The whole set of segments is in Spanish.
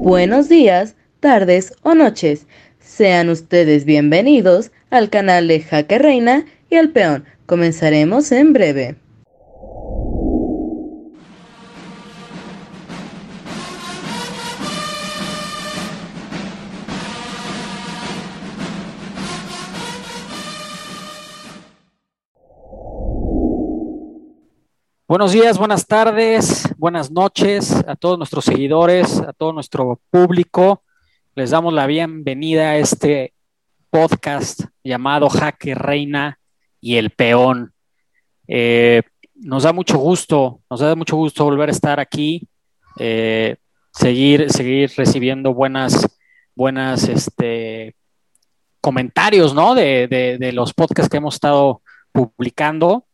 Buenos días, tardes o noches. Sean ustedes bienvenidos al canal de Jaque Reina y al Peón. Comenzaremos en breve. Buenos días, buenas tardes, buenas noches a todos nuestros seguidores, a todo nuestro público. Les damos la bienvenida a este podcast llamado Jaque Reina y el Peón. Eh, nos da mucho gusto, nos da mucho gusto volver a estar aquí, eh, seguir, seguir recibiendo buenas, buenas este, comentarios, ¿no? De, de los podcasts que hemos estado publicando.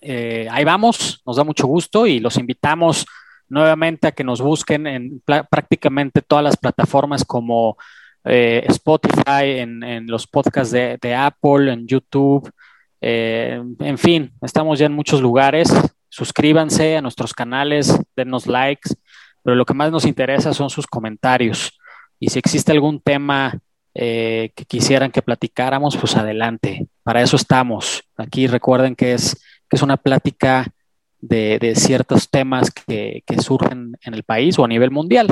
Eh, ahí vamos, nos da mucho gusto y los invitamos nuevamente a que nos busquen en prácticamente todas las plataformas como eh, Spotify, en, los podcasts de, Apple, en YouTube, eh, en fin, estamos ya en muchos lugares. Suscríbanse a nuestros canales, denos likes, pero lo que más nos interesa son sus comentarios. Y si existe algún tema que quisieran que platicáramos, pues adelante. Para eso estamos. Aquí recuerden que es es una plática de, ciertos temas que, surgen en el país o a nivel mundial.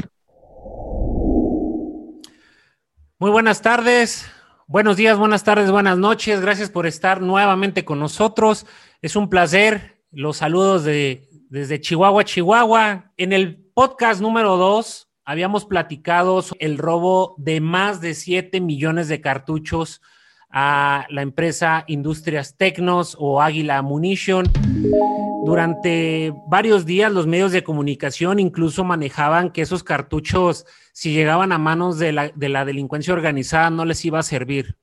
Muy buenas tardes, buenos días, buenas tardes, buenas noches. Gracias por estar nuevamente con nosotros. Es un placer. Los saludos de, desde Chihuahua, Chihuahua. En el podcast número dos habíamos platicado el robo de más de 7 millones de cartuchos a la empresa Industrias Tecnos o Águila Ammunition. Durante varios días los medios de comunicación incluso manejaban que esos cartuchos, si llegaban a manos de la, de la delincuencia organizada, no les iba a servir.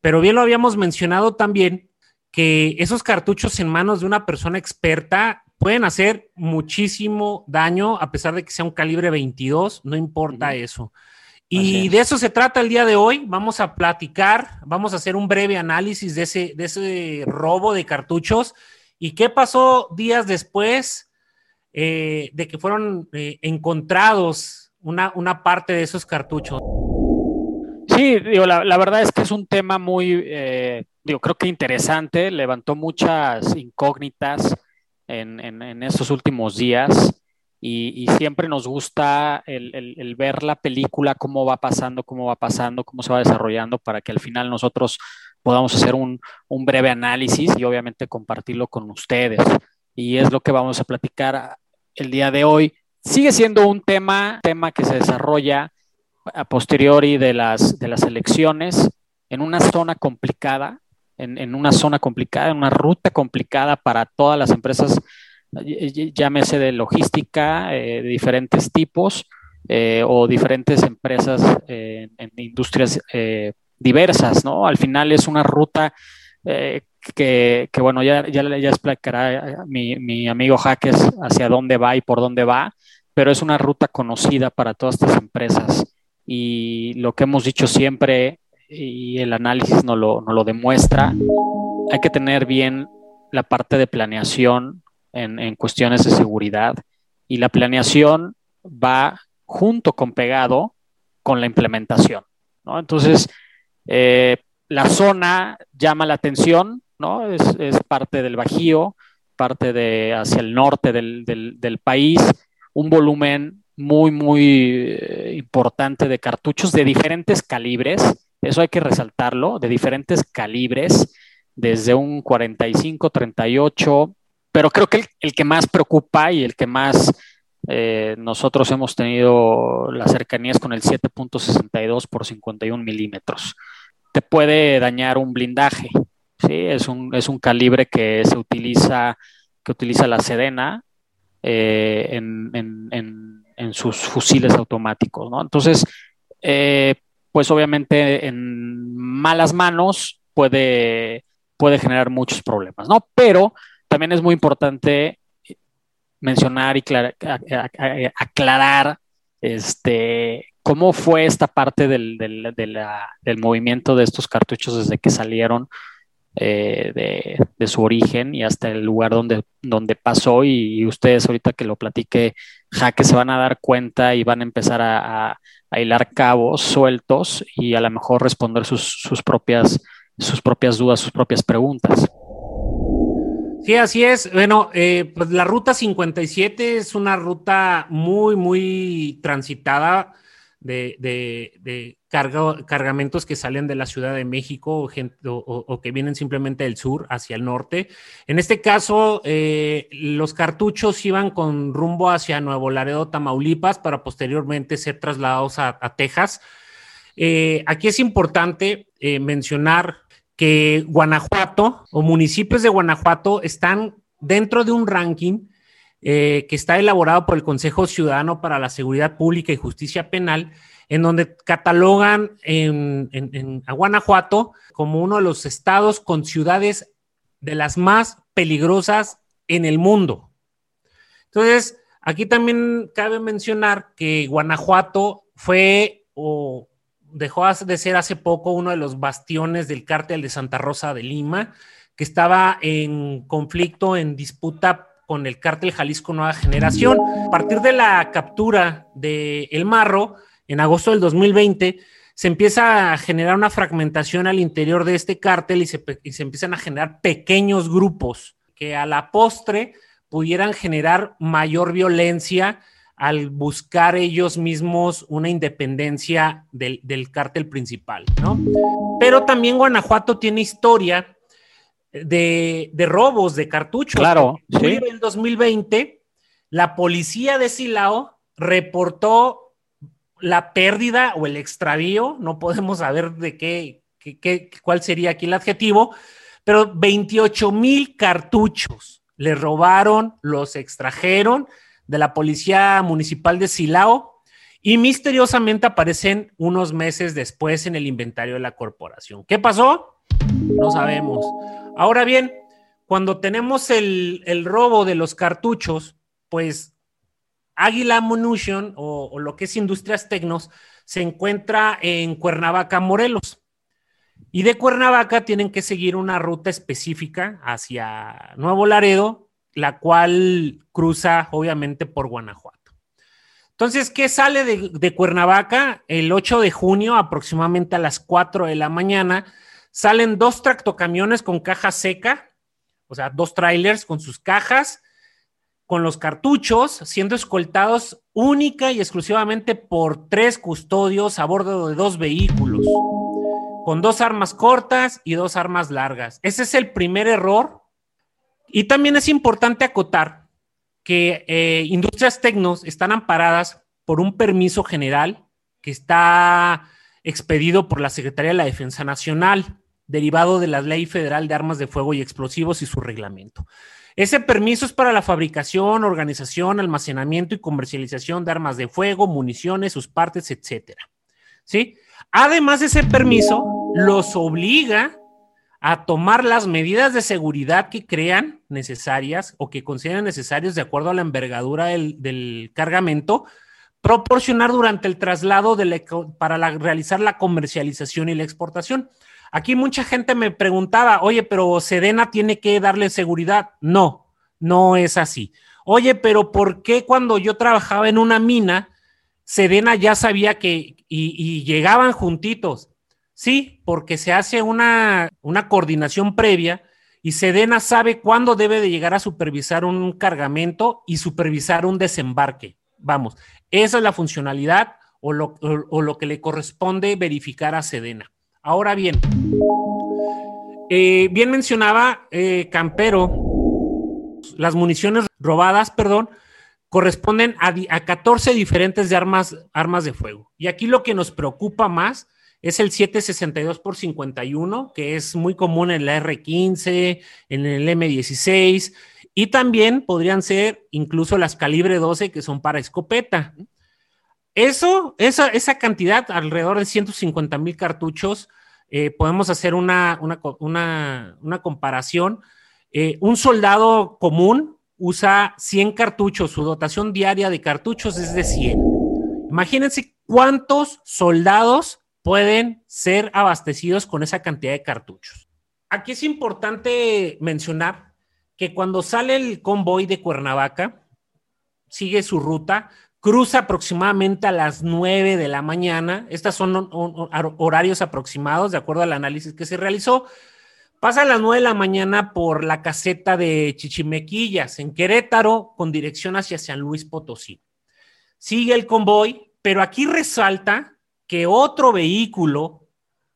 Pero bien lo habíamos mencionado también, que esos cartuchos en manos de una persona experta pueden hacer muchísimo daño, a pesar de que sea un calibre 22, no importa eso. Y de eso se trata el día de hoy. Vamos a platicar, vamos a hacer un breve análisis de ese, de ese robo de cartuchos y qué pasó días después eh, de que fueron eh, encontrados una, una, parte de esos cartuchos. Sí, digo, la, la, verdad es que es un tema muy, eh, digo, creo que interesante, levantó muchas incógnitas en, en, en estos últimos días y, siempre nos gusta el, ver la película, cómo va pasando, cómo va pasando, cómo se va desarrollando, para que al final nosotros podamos hacer un, breve análisis y obviamente compartirlo con ustedes. Y es lo que vamos a platicar el día de hoy. Sigue siendo un tema, tema que se desarrolla a posteriori de las, de las elecciones en una zona complicada, en, una zona complicada, en una ruta complicada para todas las empresas llámese de logística eh, de diferentes tipos eh, o diferentes empresas eh, en industrias diversas, ¿no? Al final es una ruta que, bueno, ya, ya, ya explicará mi, mi, amigo Jaques hacia dónde va y por dónde va, pero es una ruta conocida para todas estas empresas. Y lo que hemos dicho siempre, y el análisis nos lo, nos lo demuestra, hay que tener bien la parte de planeación en, cuestiones de seguridad y la planeación va junto con pegado con la implementación. ¿no? Entonces, eh, la zona llama la atención, ¿no? Es, parte del Bajío, parte de hacia el norte del, del, país, un volumen muy, muy eh, importante de cartuchos de diferentes calibres, eso hay que resaltarlo, de diferentes calibres, desde un 45, 38, pero creo que el, que más preocupa y el que más eh, nosotros hemos tenido las cercanías con el 7.62 por 51 milímetros. Te puede dañar un blindaje, ¿sí? Es un, es un calibre que se utiliza, que utiliza la Sedena eh, en, en, en, sus fusiles automáticos, ¿no? Entonces, eh, pues obviamente en malas manos puede, puede generar muchos problemas, ¿no? Pero también es muy importante mencionar y aclarar este, cómo fue esta parte del, movimiento de estos cartuchos desde que salieron, eh, de, su origen y hasta el lugar donde, pasó y, ustedes ahorita que lo platique, Jaque, se van a dar cuenta y van a empezar a, hilar cabos sueltos y a lo mejor responder sus propias dudas, sus propias preguntas. Sí, así es. Bueno, eh, pues la ruta 57 es una ruta muy, muy transitada de, cargamentos que salen de la Ciudad de México o, que vienen simplemente del sur hacia el norte. En este caso, eh, los cartuchos iban con rumbo hacia Nuevo Laredo, Tamaulipas, para posteriormente ser trasladados a, Texas. Eh, aquí es importante mencionar que Guanajuato o municipios de Guanajuato están dentro de un ranking eh, que está elaborado por el Consejo Ciudadano para la Seguridad Pública y Justicia Penal, en donde catalogan a Guanajuato como uno de los estados con ciudades de las más peligrosas en el mundo. Entonces, aquí también cabe mencionar que Guanajuato fue o dejó de ser hace poco uno de los bastiones del cártel de Santa Rosa de Lima, que estaba en conflicto, en disputa con el cártel Jalisco Nueva Generación. A partir de la captura de El Marro, en agosto del 2020, se empieza a generar una fragmentación al interior de este cártel y se, y se empiezan a generar pequeños grupos que a la postre pudieran generar mayor violencia al buscar ellos mismos una independencia del, del cártel principal, ¿no? Pero también Guanajuato tiene historia de, robos de cartuchos. Claro. En el 2020, la policía de Silao reportó la pérdida o el extravío, no podemos saber de qué, qué, cuál sería aquí el adjetivo, pero 28 mil cartuchos le robaron, los extrajeron de la policía municipal de Silao y misteriosamente aparecen unos meses después en el inventario de la corporación. ¿Qué pasó? No sabemos. Ahora bien, cuando tenemos el, robo de los cartuchos, pues Águila Ammunition o, lo que es Industrias Tecnos se encuentra en Cuernavaca, Morelos. Y de Cuernavaca tienen que seguir una ruta específica hacia Nuevo Laredo, la cual cruza obviamente por Guanajuato. Entonces, ¿qué sale de, Cuernavaca? El 8 de junio, aproximadamente a las 4 de la mañana, Salen dos tractocamiones con caja seca, o sea, dos trailers con sus cajas, con los cartuchos, siendo escoltados única y exclusivamente por tres custodios a bordo de dos vehículos, con dos armas cortas y dos armas largas. Ese es el primer error. Y también es importante acotar que eh, Industrias Tecnos están amparadas por un permiso general que está expedido por la Secretaría de la Defensa Nacional derivado de la Ley Federal de Armas de Fuego y Explosivos y su reglamento. Ese permiso es para la fabricación, organización, almacenamiento y comercialización de armas de fuego, municiones, sus partes, etcétera. ¿Sí? Además, ese permiso los obliga a tomar las medidas de seguridad que crean necesarias o que consideren necesarios de acuerdo a la envergadura del, cargamento, proporcionar durante el traslado para realizar la comercialización y la exportación. Aquí mucha gente me preguntaba, oye, pero Sedena tiene que darle seguridad. No, no es así. Oye, pero ¿por qué cuando yo trabajaba en una mina, Sedena ya sabía que y, llegaban juntitos? Sí, porque se hace una, una coordinación previa y Sedena sabe cuándo debe de llegar a supervisar un cargamento y supervisar un desembarque. Vamos, esa es la funcionalidad o lo, o lo que le corresponde verificar a Sedena. Ahora bien, eh, bien mencionaba eh, Campero, las municiones robadas, perdón, corresponden a, 14 diferentes de armas, armas de fuego. Y aquí lo que nos preocupa más es el 762 por 51, que es muy común en la R15, en el M16, y también podrían ser incluso las calibre 12 que son para escopeta. Eso, esa, esa cantidad, alrededor de 150 mil cartuchos, eh, podemos hacer una, una, comparación. Eh, un soldado común usa 100 cartuchos, su dotación diaria de cartuchos es de 100. Imagínense cuántos soldados pueden ser abastecidos con esa cantidad de cartuchos. aquí es importante mencionar que cuando sale el convoy de Cuernavaca, sigue su ruta, cruza aproximadamente a las 9 de la mañana. Estos son horarios aproximados de acuerdo al análisis que se realizó. Pasa a las 9 de la mañana por la caseta de Chichimequillas en Querétaro con dirección hacia San Luis Potosí. Sigue el convoy, pero aquí resalta que otro vehículo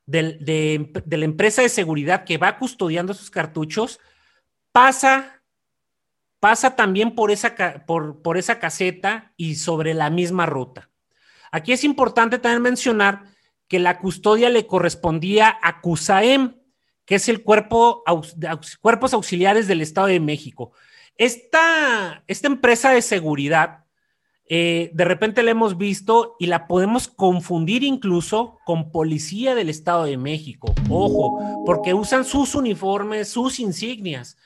de, la empresa de seguridad que va custodiando sus cartuchos pasa, pasa también por esa, por, por esa caseta y sobre la misma ruta. Aquí es importante también mencionar que la custodia le correspondía a CUSAEM, que es el cuerpo, Cuerpos Auxiliares del Estado de México. Esta, esta empresa de seguridad eh, de repente la hemos visto y la podemos confundir incluso con policía del Estado de México. Ojo, porque usan sus uniformes, sus insignias.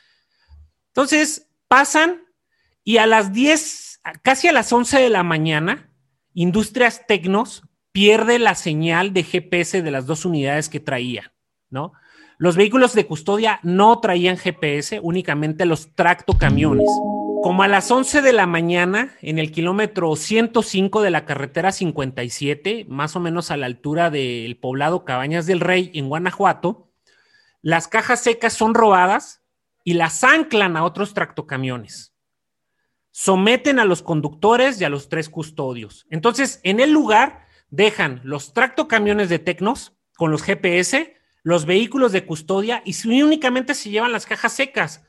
Entonces, pasan y a las 10, casi a las 11 de la mañana, Industrias Tecnos pierde la señal de GPS de las dos unidades que traía, ¿no? Los vehículos de custodia no traían GPS, únicamente los tractocamiones. Como a las 11 de la mañana, en el kilómetro 105 de la carretera 57, más o menos a la altura del poblado Cabañas del Rey, en Guanajuato, las cajas secas son robadas y las anclan a otros tractocamiones. Someten a los conductores y a los tres custodios. Entonces, en el lugar dejan los tractocamiones de Tecnos con los GPS, los vehículos de custodia y únicamente se llevan las cajas secas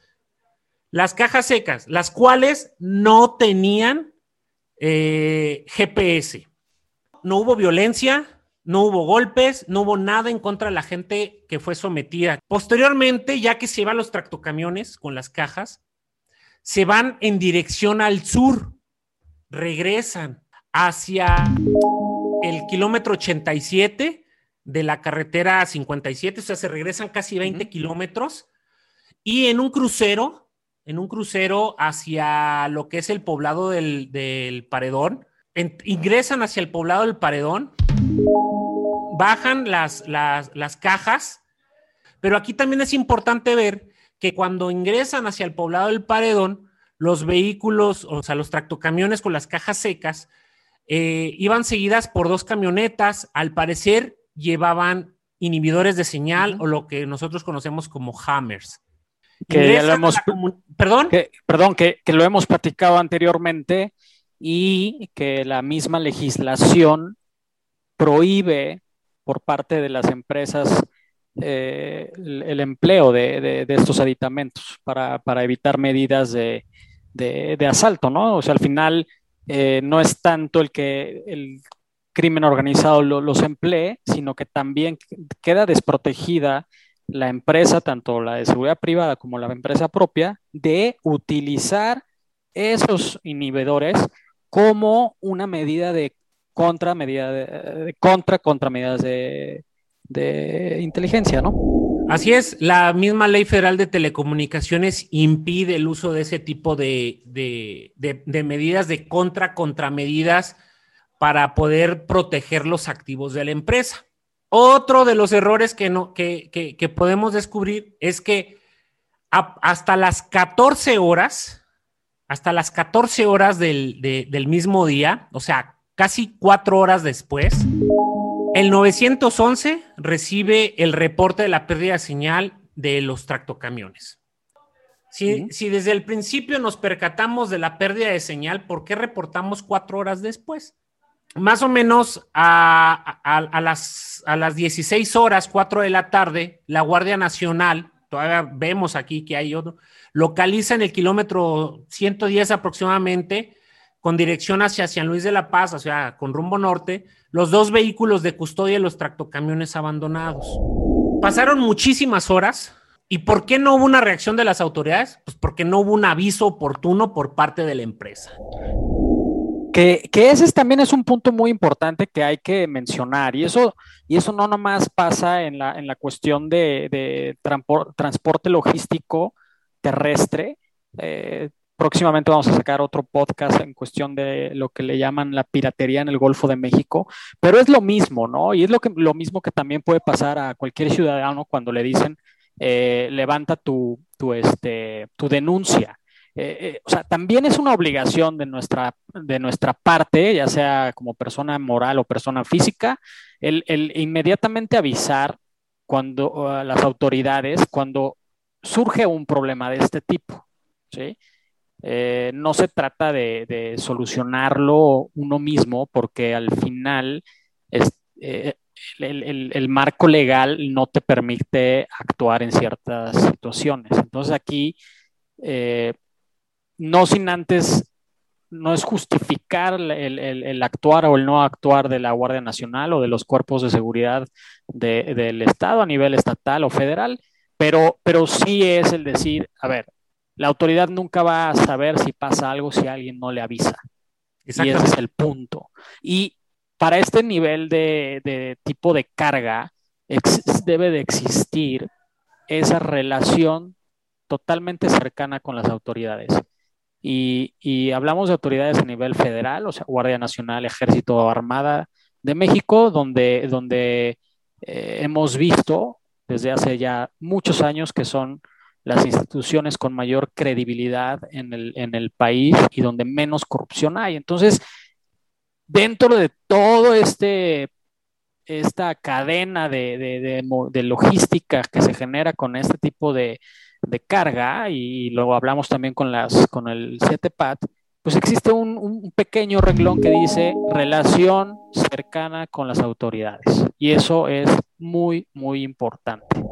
las cajas secas, las cuales no tenían eh, GPS. No hubo violencia, no hubo golpes, no hubo nada en contra de la gente que fue sometida. Posteriormente, ya que se van los tractocamiones con las cajas, se van en dirección al sur, regresan hacia el kilómetro 87 de la carretera 57, o sea, se regresan casi 20 kilómetros y en un crucero en un crucero hacia lo que es el poblado del, Paredón. ingresan hacia el poblado del Paredón, bajan las, las, cajas, pero aquí también es importante ver que cuando ingresan hacia el poblado del Paredón, los vehículos, o sea, los tractocamiones con las cajas secas, eh, iban seguidas por dos camionetas, al parecer llevaban inhibidores de señal o lo que nosotros conocemos como hammers que ya lo hemos, perdón, que, perdón, que, lo hemos platicado anteriormente y que la misma legislación prohíbe por parte de las empresas eh, el, empleo de, estos aditamentos para, evitar medidas de, asalto, ¿no? O sea, al final eh, no es tanto el que el crimen organizado los emplee, sino que también queda desprotegida la empresa, tanto la de seguridad privada como la empresa propia, de utilizar esos inhibidores como una medida de contra, medida de, contra, contra medidas de, inteligencia, ¿no? Así es, la misma ley federal de telecomunicaciones impide el uso de ese tipo de, de medidas de contra, contramedidas para poder proteger los activos de la empresa. Otro de los errores que, no, que, podemos descubrir es que hasta las 14 horas, hasta las 14 horas del, del mismo día, o sea, casi cuatro horas después, el 911 recibe el reporte de la pérdida de señal de los tractocamiones. Si, si, desde el principio nos percatamos de la pérdida de señal, ¿por qué reportamos cuatro horas después? Más o menos a, las, a las 16 horas, 4 de la tarde, la Guardia Nacional, todavía vemos aquí que hay otro, localiza en el kilómetro 110 aproximadamente, con dirección hacia San Luis de la Paz, o sea, con rumbo norte, los dos vehículos de custodia y los tractocamiones abandonados. Pasaron muchísimas horas. ¿Y por qué no hubo una reacción de las autoridades? Pues porque no hubo un aviso oportuno por parte de la empresa. Que, ese también es un punto muy importante que hay que mencionar y eso, y eso no nomás pasa en la, en la cuestión de, transporte logístico terrestre. Eh, próximamente vamos a sacar otro podcast en cuestión de lo que le llaman la piratería en el Golfo de México, pero es lo mismo, ¿no? Y es lo, que, lo mismo que también puede pasar a cualquier ciudadano cuando le dicen eh, levanta tu, tu, este, tu denuncia. Eh, eh, o sea, también es una obligación de nuestra, de nuestra parte, ya sea como persona moral o persona física, el, inmediatamente avisar cuando las autoridades cuando surge un problema de este tipo. ¿sí? Eh, no se trata de, solucionarlo uno mismo, porque al final es, el, marco legal no te permite actuar en ciertas situaciones. Entonces aquí no sin antes, no es justificar el, el, el, actuar o el no actuar de la Guardia Nacional o de los cuerpos de seguridad de, del Estado a nivel estatal o federal, pero, pero sí es el decir, a ver, la autoridad nunca va a saber si pasa algo si alguien no le avisa. Y ese es el punto. Y para este nivel de, de tipo de carga, debe de existir esa relación totalmente cercana con las autoridades. Y, hablamos de autoridades a nivel federal, o sea, Guardia Nacional, Ejército, Armada de México, donde, donde eh, hemos visto desde hace ya muchos años que son las instituciones con mayor credibilidad en el, en el país y donde menos corrupción hay. Entonces, dentro de todo este esta cadena de, de, de, de, logística que se genera con este tipo de, de carga y luego hablamos también con, las, con el 7PAT, pues existe un, un, pequeño renglón que dice relación cercana con las autoridades. Y eso es muy, muy importante.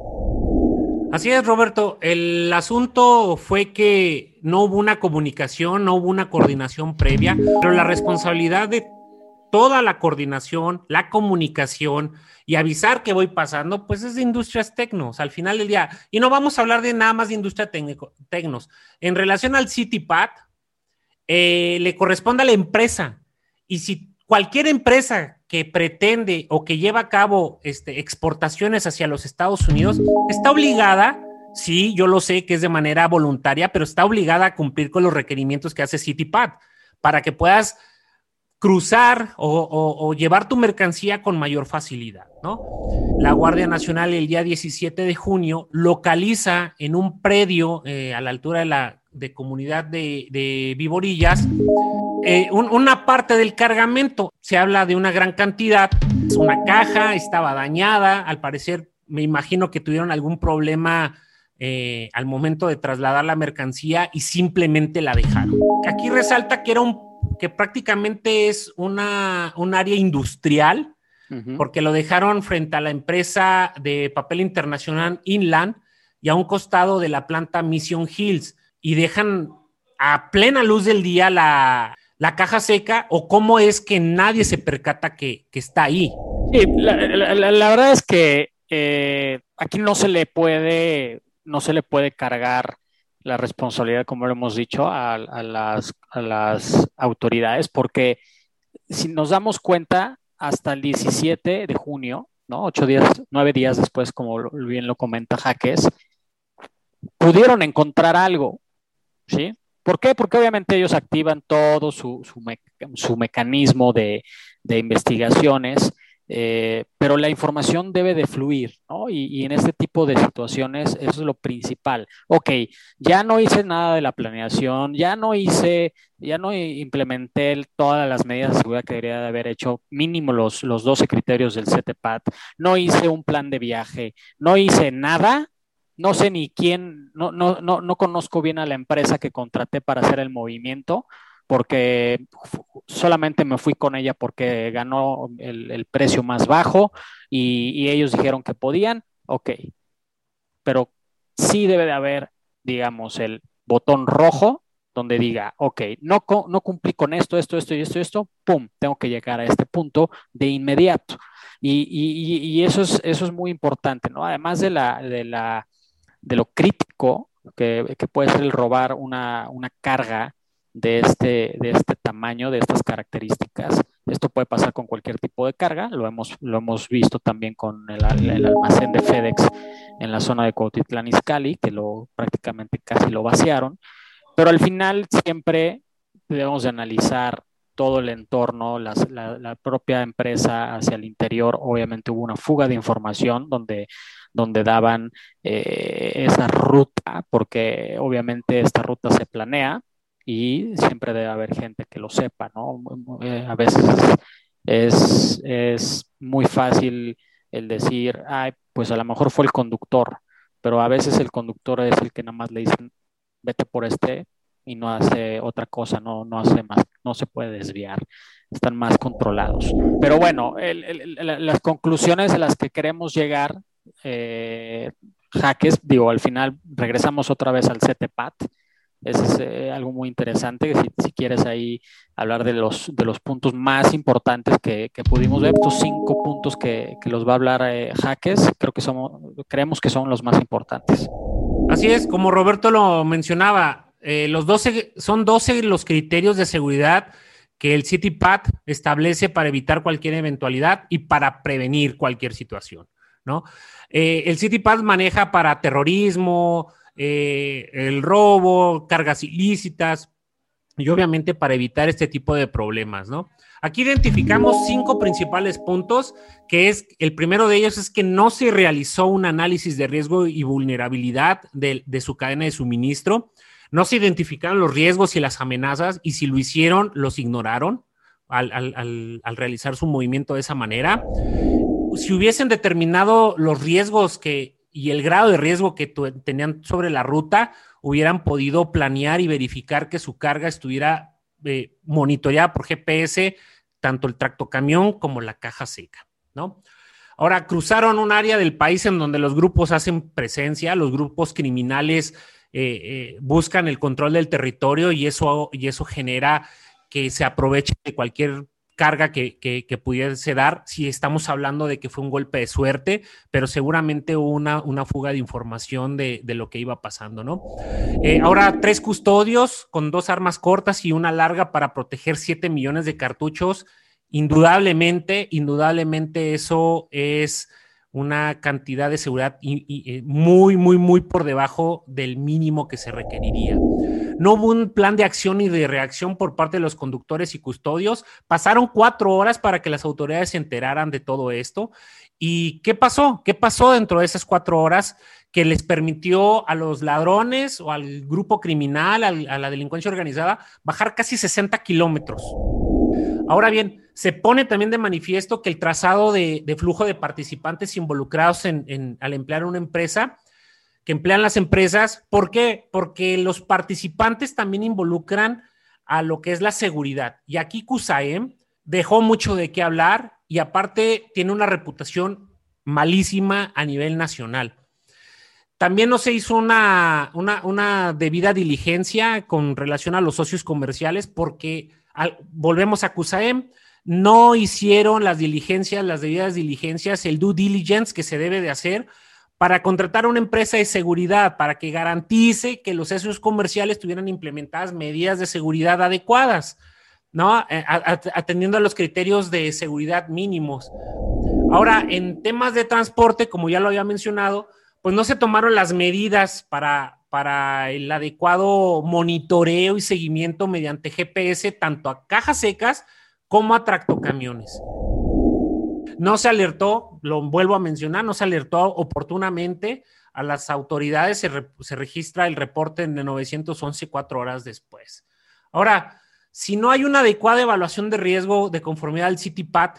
Así es, Roberto. El asunto fue que no hubo una comunicación, no hubo una coordinación previa, pero la responsabilidad de toda la coordinación, la comunicación y avisar que voy pasando, pues es de industrias tecnos al final del día. Y no vamos a hablar de nada más de industria tecnos. En relación al CityPad, eh, le corresponde a la empresa. Y si cualquier empresa que pretende o que lleva a cabo este, exportaciones hacia los Estados Unidos está obligada, sí, yo lo sé que es de manera voluntaria, pero está obligada a cumplir con los requerimientos que hace CityPad para que puedas cruzar o, llevar tu mercancía con mayor facilidad, ¿no? La Guardia Nacional el día 17 de junio localiza en un predio eh, a la altura de la de comunidad de, de Viborillas eh, un, una parte del cargamento. Se habla de una gran cantidad. Una caja estaba dañada. Al parecer, me imagino que tuvieron algún problema eh, al momento de trasladar la mercancía y simplemente la dejaron. Aquí resalta que era un que prácticamente es una, un área industrial, uh -huh. porque lo dejaron frente a la empresa de papel internacional Inland y a un costado de la planta Mission Hills, y dejan a plena luz del día la, la caja seca, o cómo es que nadie se percata que, que está ahí. Sí, la, la, la, verdad es que eh, aquí no se le puede, no se le puede cargar la responsabilidad, como lo hemos dicho, a, las, autoridades, porque si nos damos cuenta, hasta el 17 de junio, ¿no? Ocho días, nueve días después, como bien lo comenta Jaques, pudieron encontrar algo, ¿sí? ¿Por qué? Porque obviamente ellos activan todo su, su, me, su mecanismo de investigaciones eh, pero la información debe de fluir, ¿no? Y, y, en este tipo de situaciones eso es lo principal. Ok, ya no hice nada de la planeación, ya no hice, ya no implementé todas las medidas de seguridad que debería de haber hecho, mínimo los, los 12 criterios del CTPAT, no hice un plan de viaje, no hice nada, no sé ni quién, no, no, no, no conozco bien a la empresa que contraté para hacer el movimiento, porque solamente me fui con ella porque ganó el, precio más bajo y, ellos dijeron que podían, ok, pero sí debe de haber, digamos, el botón rojo donde diga, ok, no, no cumplí con esto, esto, esto y esto, esto, pum, tengo que llegar a este punto de inmediato. Y, y, y eso, es, eso es muy importante, ¿no? Además de, la, de, la, de lo crítico que, que puede ser el robar una, una carga de este, de este tamaño, de estas características. Esto puede pasar con cualquier tipo de carga, lo hemos, lo hemos visto también con el, almacén de FedEx en la zona de Cuautitlán Izcalli, que lo prácticamente casi lo vaciaron, pero al final siempre debemos de analizar todo el entorno, la, propia empresa hacia el interior, obviamente hubo una fuga de información donde, donde daban eh, esa ruta, porque obviamente esta ruta se planea y siempre debe haber gente que lo sepa, ¿no? Eh, a veces es, es muy fácil el decir, ay, pues a lo mejor fue el conductor, pero a veces el conductor es el que nada más le dicen, vete por este y no hace otra cosa, no, no hace más, no se puede desviar, están más controlados. Pero bueno, las conclusiones a las que queremos llegar, eh, jaques, digo, al final regresamos otra vez al CTPAT, eso es eh, algo muy interesante, si, si, quieres ahí hablar de los, de los puntos más importantes que, que pudimos ver, estos cinco puntos que, que los va a hablar eh, Jaques, creo que somos, creemos que son los más importantes. Así es, como Roberto lo mencionaba, eh, los 12, son 12 los criterios de seguridad que el CityPad establece para evitar cualquier eventualidad y para prevenir cualquier situación, ¿no? Eh, el CityPad maneja para terrorismo, eh, el robo, cargas ilícitas y obviamente para evitar este tipo de problemas, ¿no? Aquí identificamos cinco principales puntos, que es, el primero de ellos es que no se realizó un análisis de riesgo y vulnerabilidad de, su cadena de suministro, no se identificaron los riesgos y las amenazas y si lo hicieron, los ignoraron al, al realizar su movimiento de esa manera. Si hubiesen determinado los riesgos que y el grado de riesgo que tenían sobre la ruta, hubieran podido planear y verificar que su carga estuviera eh, monitoreada por GPS, tanto el tractocamión como la caja seca, ¿no? Ahora, cruzaron un área del país en donde los grupos hacen presencia, los grupos criminales eh, eh, buscan el control del territorio y eso, y eso genera que se aproveche de cualquier carga que, que, pudiese dar si estamos hablando de que fue un golpe de suerte, pero seguramente una, una fuga de información de, de, lo que iba pasando, ¿no? Eh, ahora, tres custodios con dos armas cortas y una larga para proteger siete millones de cartuchos. Indudablemente, indudablemente eso es una cantidad de seguridad eh, muy, muy, muy por debajo del mínimo que se requeriría. No hubo un plan de acción ni de reacción por parte de los conductores y custodios. Pasaron cuatro horas para que las autoridades se enteraran de todo esto. ¿Y qué pasó? ¿Qué pasó dentro de esas cuatro horas que les permitió a los ladrones o al grupo criminal, a la delincuencia organizada, bajar casi 60 kilómetros? Ahora bien, se pone también de manifiesto que el trazado de, flujo de participantes involucrados en, al emplear una empresa que emplean las empresas. ¿Por qué? Porque los participantes también involucran a lo que es la seguridad. Y aquí CUSAEM dejó mucho de qué hablar y aparte tiene una reputación malísima a nivel nacional. También no se hizo una, una, debida diligencia con relación a los socios comerciales porque volvemos a CUSAEM, no hicieron las diligencias, las debidas diligencias, el due diligence que se debe de hacer para contratar a una empresa de seguridad, para que garantice que los socios comerciales tuvieran implementadas medidas de seguridad adecuadas, ¿no? Eh, atendiendo a los criterios de seguridad mínimos. Ahora, en temas de transporte, como ya lo había mencionado, pues no se tomaron las medidas para, para el adecuado monitoreo y seguimiento mediante GPS, tanto a cajas secas como a tractocamiones. No se alertó, lo vuelvo a mencionar, no se alertó oportunamente a las autoridades, se, registra el reporte de 911 cuatro horas después. Ahora, si no hay una adecuada evaluación de riesgo de conformidad al CityPad,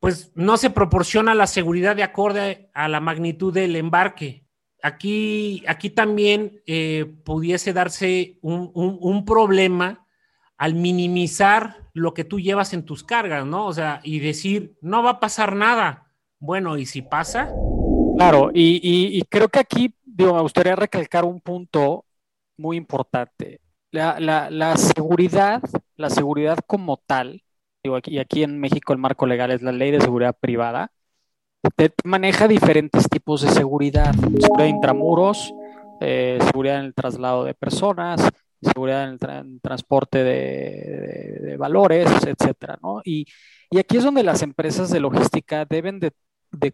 pues no se proporciona la seguridad de acorde a la magnitud del embarque. Aquí, aquí también eh, pudiese darse un problema al minimizar lo que tú llevas en tus cargas, ¿no? O sea, y decir, no va a pasar nada. Bueno, ¿y si pasa? Claro, y, creo que aquí, digo, me gustaría recalcar un punto muy importante. La, seguridad, la seguridad como tal, digo, aquí, y aquí en México el marco legal es la ley de seguridad privada, te, maneja diferentes tipos de seguridad, seguridad intramuros, eh, seguridad en el traslado de personas, seguridad en el, transporte de, valores, etcétera, ¿no? Y, aquí es donde las empresas de logística deben de,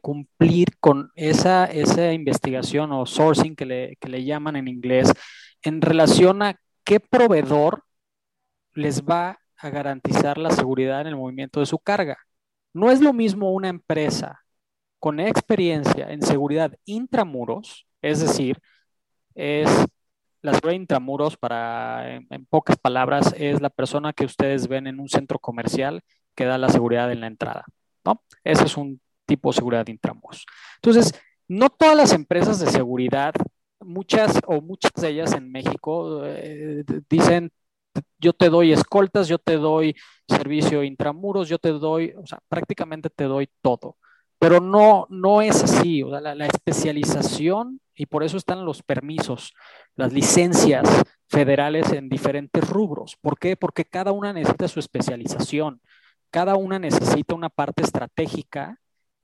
cumplir con esa, esa investigación o sourcing que le, que le llaman en inglés en relación a qué proveedor les va a garantizar la seguridad en el movimiento de su carga. No es lo mismo una empresa con experiencia en seguridad intramuros, es decir, es la seguridad intramuros para, en, pocas palabras, es la persona que ustedes ven en un centro comercial que da la seguridad en la entrada, ¿no? Ese es un tipo de seguridad intramuros. Entonces, no todas las empresas de seguridad, muchas o muchas de ellas en México eh, dicen, yo te doy escoltas, yo te doy servicio intramuros, yo te doy, o sea, prácticamente te doy todo. Pero no, no es así, o sea, la, la especialización, y por eso están los permisos, las licencias federales en diferentes rubros. ¿Por qué? Porque cada una necesita su especialización, cada una necesita una parte estratégica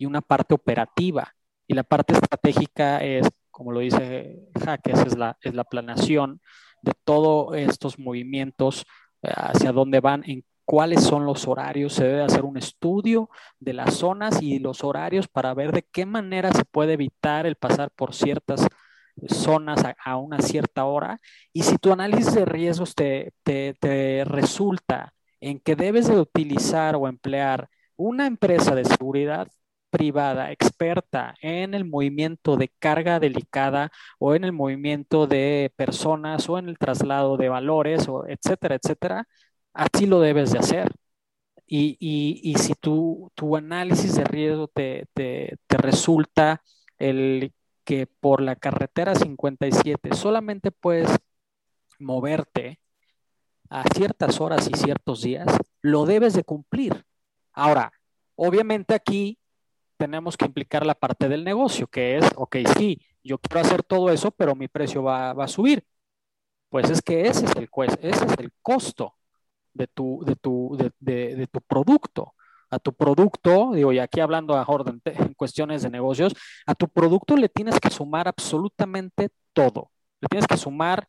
una parte operativa. Y la parte estratégica es, como lo dice Jaques, es la, es la planeación de todos estos movimientos, eh, hacia dónde van, en cuáles son los horarios, se debe hacer un estudio de las zonas y los horarios para ver de qué manera se puede evitar el pasar por ciertas zonas a, a una cierta hora. Y si tu análisis de riesgos te, te, te resulta en que debes de utilizar o emplear una empresa de seguridad, privada experta en el movimiento de carga delicada o en el movimiento de personas o en el traslado de valores, o etcétera, etcétera, así lo debes de hacer. Y, y, y si tu, tu, análisis de riesgo te, te, te resulta el que por la carretera 57 solamente puedes moverte a ciertas horas y ciertos días, lo debes de cumplir. Ahora, obviamente aquí tenemos que implicar la parte del negocio, que es, ok, sí, yo quiero hacer todo eso, pero mi precio va, va a subir. Pues es que ese es el, ese es el costo de tu, de tu, de, de, de tu producto. A tu producto, digo, y aquí hablando a Jordan en cuestiones de negocios, a tu producto le tienes que sumar absolutamente todo. Le tienes que sumar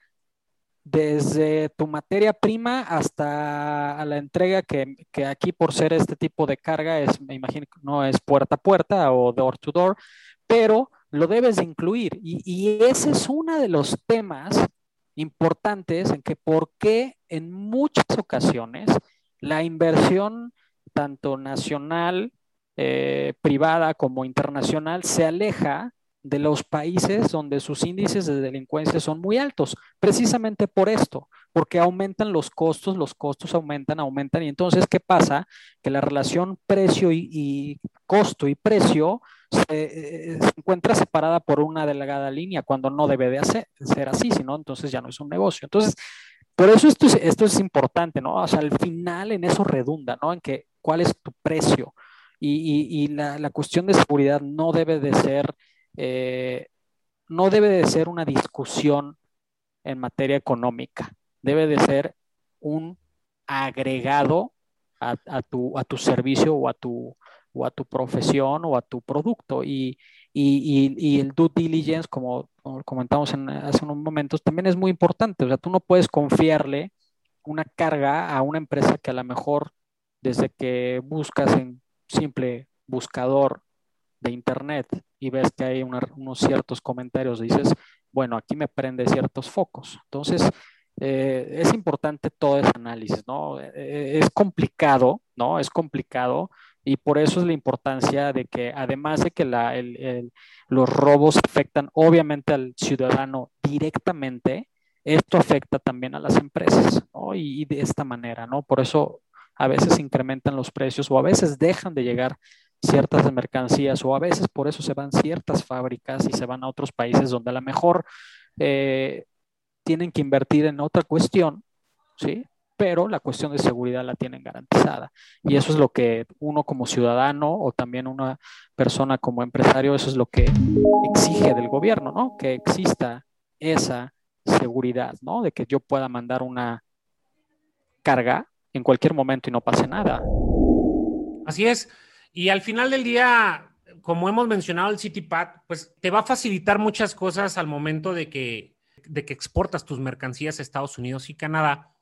desde tu materia prima hasta a la entrega que, que, aquí por ser este tipo de carga es, me imagino no es puerta a puerta o door to door, pero lo debes de incluir. Y, y ese es uno de los temas importantes en que por qué en muchas ocasiones la inversión tanto nacional, eh, privada como internacional se aleja de los países donde sus índices de delincuencia son muy altos, precisamente por esto, porque aumentan los costos, los costos aumentan, aumentan, y entonces, ¿qué pasa? Que la relación precio y, costo y precio se, eh, se, encuentra separada por una delgada línea, cuando no debe de ser así, sino entonces ya no es un negocio. Entonces, por eso esto es, esto es importante, ¿no? O sea, al final en eso redunda, ¿no? En que cuál es tu precio. Y, la cuestión de seguridad no debe de ser eh, no debe de ser una discusión en materia económica, debe de ser un agregado a, tu, a tu, servicio o a tu, o a tu profesión o a tu producto. Y, y el due diligence, como, como comentamos en, hace unos momentos, también es muy importante. O sea, tú no puedes confiarle una carga a una empresa que a lo mejor desde que buscas en simple buscador internet y ves que hay unos ciertos comentarios, dices, bueno, aquí me prende ciertos focos. Entonces, eh, es importante todo ese análisis, ¿no? Eh, es complicado, ¿no? Es complicado y por eso es la importancia de que, además de que la, los robos afectan obviamente al ciudadano directamente, esto afecta también a las empresas, ¿no? Y, y de esta manera, ¿no? Por eso a veces incrementan los precios o a veces dejan de llegar ciertas mercancías o a veces por eso se van ciertas fábricas y se van a otros países donde a lo mejor eh, tienen que invertir en otra cuestión, ¿sí? Pero la cuestión de seguridad la tienen garantizada. Y eso es lo que uno como ciudadano o también una persona como empresario, eso es lo que exige del gobierno, ¿no? Que exista esa seguridad, ¿no? De que yo pueda mandar una carga en cualquier momento y no pase nada. Así es. Y al final del día, como hemos mencionado el CityPad, pues te va a facilitar muchas cosas al momento de que, de que exportas tus mercancías a Estados Unidos y Canadá,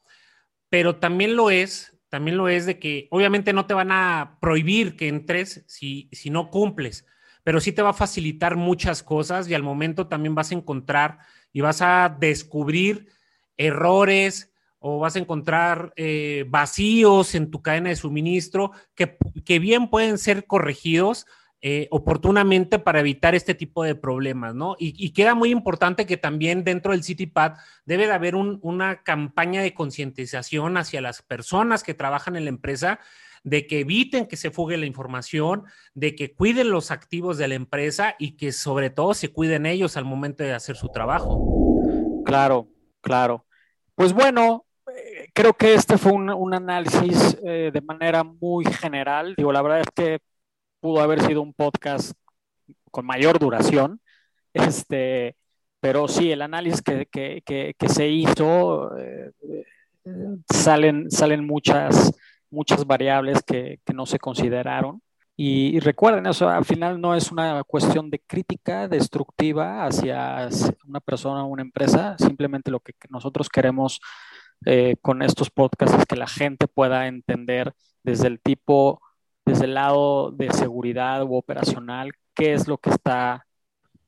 pero también lo es, también lo es de que obviamente no te van a prohibir que entres si, si no cumples, pero sí te va a facilitar muchas cosas y al momento también vas a encontrar y vas a descubrir errores o vas a encontrar eh, vacíos en tu cadena de suministro que, que bien pueden ser corregidos eh, oportunamente para evitar este tipo de problemas, ¿no? Y, queda muy importante que también dentro del CityPad debe de haber una campaña de concientización hacia las personas que trabajan en la empresa de que eviten que se fugue la información, de que cuiden los activos de la empresa y que sobre todo se cuiden ellos al momento de hacer su trabajo. Claro, claro. Pues bueno, creo que este fue un, análisis eh, de manera muy general. Digo, la verdad es que pudo haber sido un podcast con mayor duración, este, pero sí, el análisis que, se hizo, eh, salen, salen muchas, muchas variables que, no se consideraron. Y, recuerden, eso al final no es una cuestión de crítica destructiva hacia una persona o una empresa, simplemente lo que nosotros queremos eh, con estos podcasts es que la gente pueda entender desde el tipo desde el lado de seguridad u operacional, qué es lo que está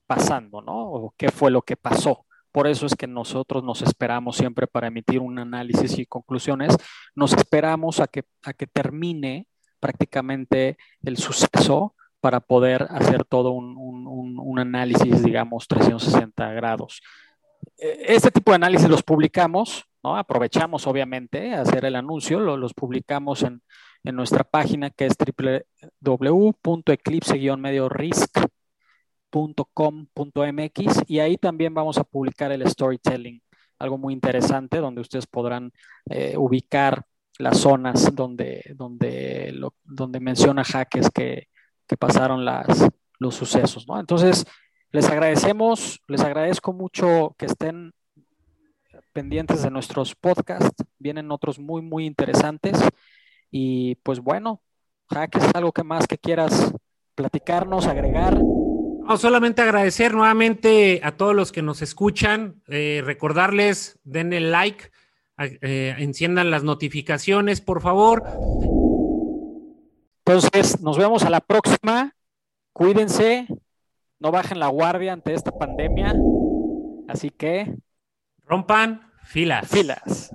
pasando, ¿no? O qué fue lo que pasó. Por eso es que nosotros nos esperamos siempre para emitir un análisis y conclusiones, nos esperamos a que, a que termine prácticamente el suceso para poder hacer todo un, un, análisis, digamos, 360 grados. E, este tipo de análisis los publicamos, Aprovechamos, obviamente, hacer el anuncio, los publicamos en, en nuestra página que es www.eclipse-risk.com.mx y ahí también vamos a publicar el storytelling, algo muy interesante donde ustedes podrán eh, ubicar las zonas donde, donde, donde menciona Jaques que, que pasaron las, los sucesos. ¿no? Entonces, les agradecemos, les agradezco mucho que estén pendientes de nuestros podcasts. Vienen otros muy, muy interesantes. Y pues bueno, Jaques, algo que más que quieras platicarnos, agregar. No, solamente agradecer nuevamente a todos los que nos escuchan, eh, recordarles, denle like, eh, enciendan las notificaciones, por favor. Entonces, nos vemos a la próxima. Cuídense, no bajen la guardia ante esta pandemia. Así que... Rompan Filas. Filas.